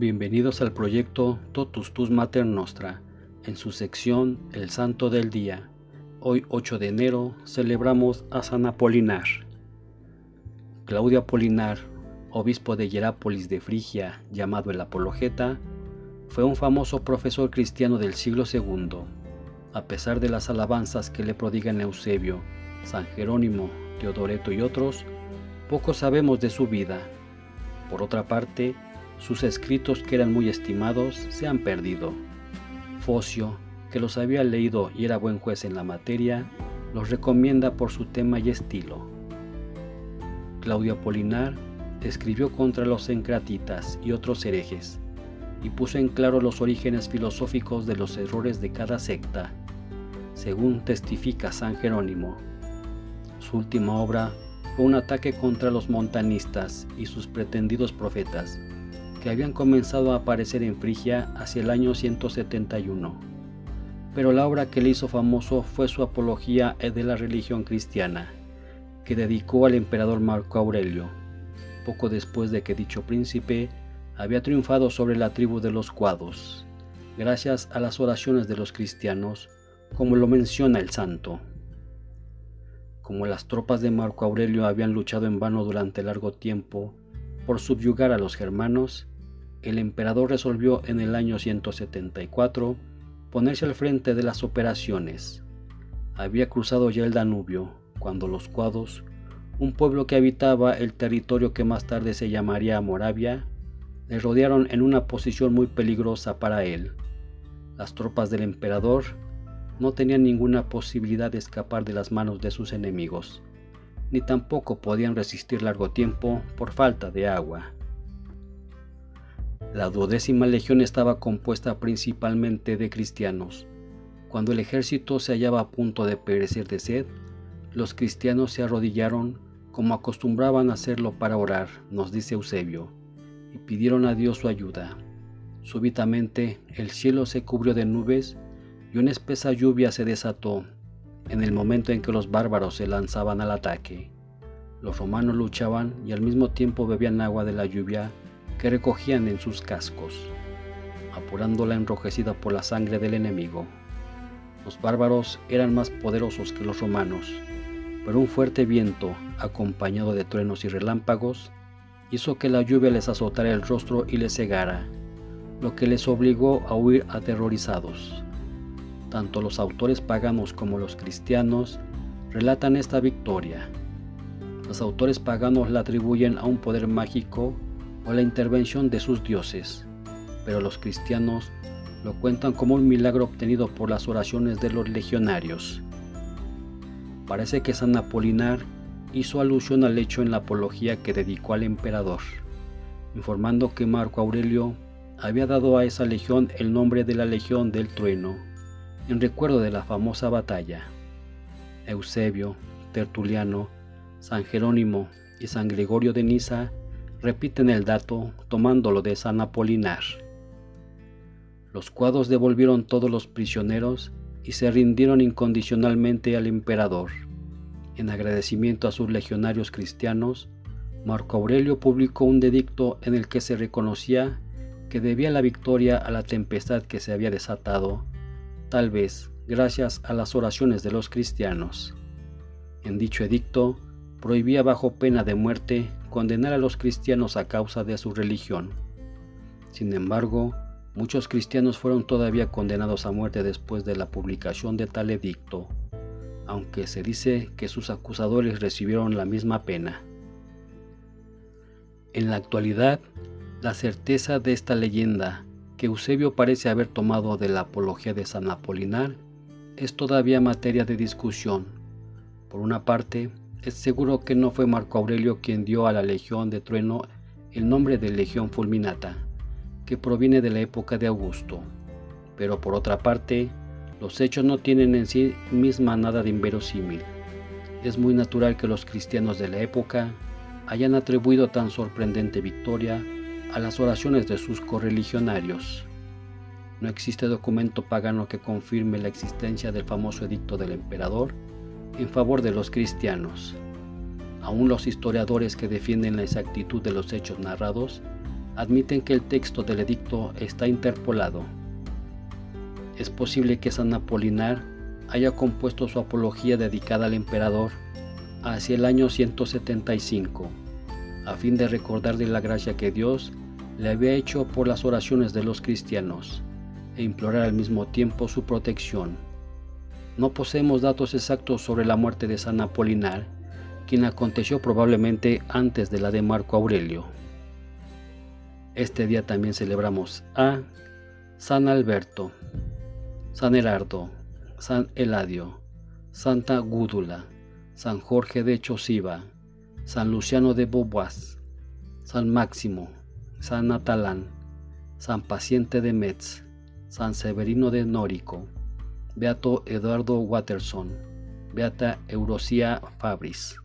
Bienvenidos al proyecto Totus Tus Mater Nostra, en su sección El Santo del Día. Hoy 8 de enero celebramos a San Apolinar. Claudio Apolinar, obispo de Hierápolis de Frigia, llamado el Apologeta, fue un famoso profesor cristiano del siglo II. A pesar de las alabanzas que le prodigan Eusebio, San Jerónimo, Teodoreto y otros, poco sabemos de su vida. Por otra parte, sus escritos, que eran muy estimados, se han perdido. Focio, que los había leído y era buen juez en la materia, los recomienda por su tema y estilo. Claudio Apolinar escribió contra los encratitas y otros herejes, y puso en claro los orígenes filosóficos de los errores de cada secta, según testifica San Jerónimo. Su última obra fue un ataque contra los montanistas y sus pretendidos profetas, que habían comenzado a aparecer en Frigia hacia el año 171. Pero la obra que le hizo famoso fue su apología de la religión cristiana, que dedicó al emperador Marco Aurelio, poco después de que dicho príncipe había triunfado sobre la tribu de los cuados, gracias a las oraciones de los cristianos, como lo menciona el santo. Como las tropas de Marco Aurelio habían luchado en vano durante largo tiempo por subyugar a los germanos, el emperador resolvió en el año 174 ponerse al frente de las operaciones. Había cruzado ya el Danubio cuando los cuados, un pueblo que habitaba el territorio que más tarde se llamaría Moravia, le rodearon en una posición muy peligrosa para él. Las tropas del emperador no tenían ninguna posibilidad de escapar de las manos de sus enemigos, ni tampoco podían resistir largo tiempo por falta de agua. La duodécima legión estaba compuesta principalmente de cristianos. Cuando el ejército se hallaba a punto de perecer de sed, los cristianos se arrodillaron como acostumbraban hacerlo para orar, nos dice Eusebio, y pidieron a Dios su ayuda. Súbitamente el cielo se cubrió de nubes y una espesa lluvia se desató en el momento en que los bárbaros se lanzaban al ataque. Los romanos luchaban y al mismo tiempo bebían agua de la lluvia que recogían en sus cascos, apurándola enrojecida por la sangre del enemigo. Los bárbaros eran más poderosos que los romanos, pero un fuerte viento, acompañado de truenos y relámpagos, hizo que la lluvia les azotara el rostro y les cegara, lo que les obligó a huir aterrorizados. Tanto los autores paganos como los cristianos relatan esta victoria. Los autores paganos la atribuyen a un poder mágico o la intervención de sus dioses, pero los cristianos lo cuentan como un milagro obtenido por las oraciones de los legionarios. Parece que San Apolinar hizo alusión al hecho en la apología que dedicó al emperador, informando que Marco Aurelio había dado a esa legión el nombre de la Legión del Trueno, en recuerdo de la famosa batalla. Eusebio, Tertuliano, San Jerónimo y San Gregorio de Niza repiten el dato tomándolo de San Apolinar. Los cuadros devolvieron todos los prisioneros y se rindieron incondicionalmente al emperador. En agradecimiento a sus legionarios cristianos, Marco Aurelio publicó un dedicto en el que se reconocía que debía la victoria a la tempestad que se había desatado, tal vez gracias a las oraciones de los cristianos. En dicho edicto, prohibía bajo pena de muerte condenar a los cristianos a causa de su religión. Sin embargo, muchos cristianos fueron todavía condenados a muerte después de la publicación de tal edicto, aunque se dice que sus acusadores recibieron la misma pena. En la actualidad, la certeza de esta leyenda, que Eusebio parece haber tomado de la apología de San Apolinar, es todavía materia de discusión. Por una parte, es seguro que no fue Marco Aurelio quien dio a la Legión de Trueno el nombre de Legión Fulminata, que proviene de la época de Augusto. Pero por otra parte, los hechos no tienen en sí misma nada de inverosímil. Es muy natural que los cristianos de la época hayan atribuido tan sorprendente victoria a las oraciones de sus correligionarios. No existe documento pagano que confirme la existencia del famoso edicto del emperador en favor de los cristianos. Aún los historiadores que defienden la exactitud de los hechos narrados admiten que el texto del edicto está interpolado. Es posible que San Apolinar haya compuesto su apología dedicada al emperador hacia el año 175, a fin de recordar de la gracia que Dios le había hecho por las oraciones de los cristianos e implorar al mismo tiempo su protección. No poseemos datos exactos sobre la muerte de San Apolinar, quien aconteció probablemente antes de la de Marco Aurelio. Este día también celebramos a San Alberto, San Herardo, San Eladio, Santa Gúdula, San Jorge de Chosiva, San Luciano de Beauvois, San Máximo, San Natalán, San Paciente de Metz, San Severino de Nórico, Beato Eduardo Watterson, Beata Eurosia Fabris.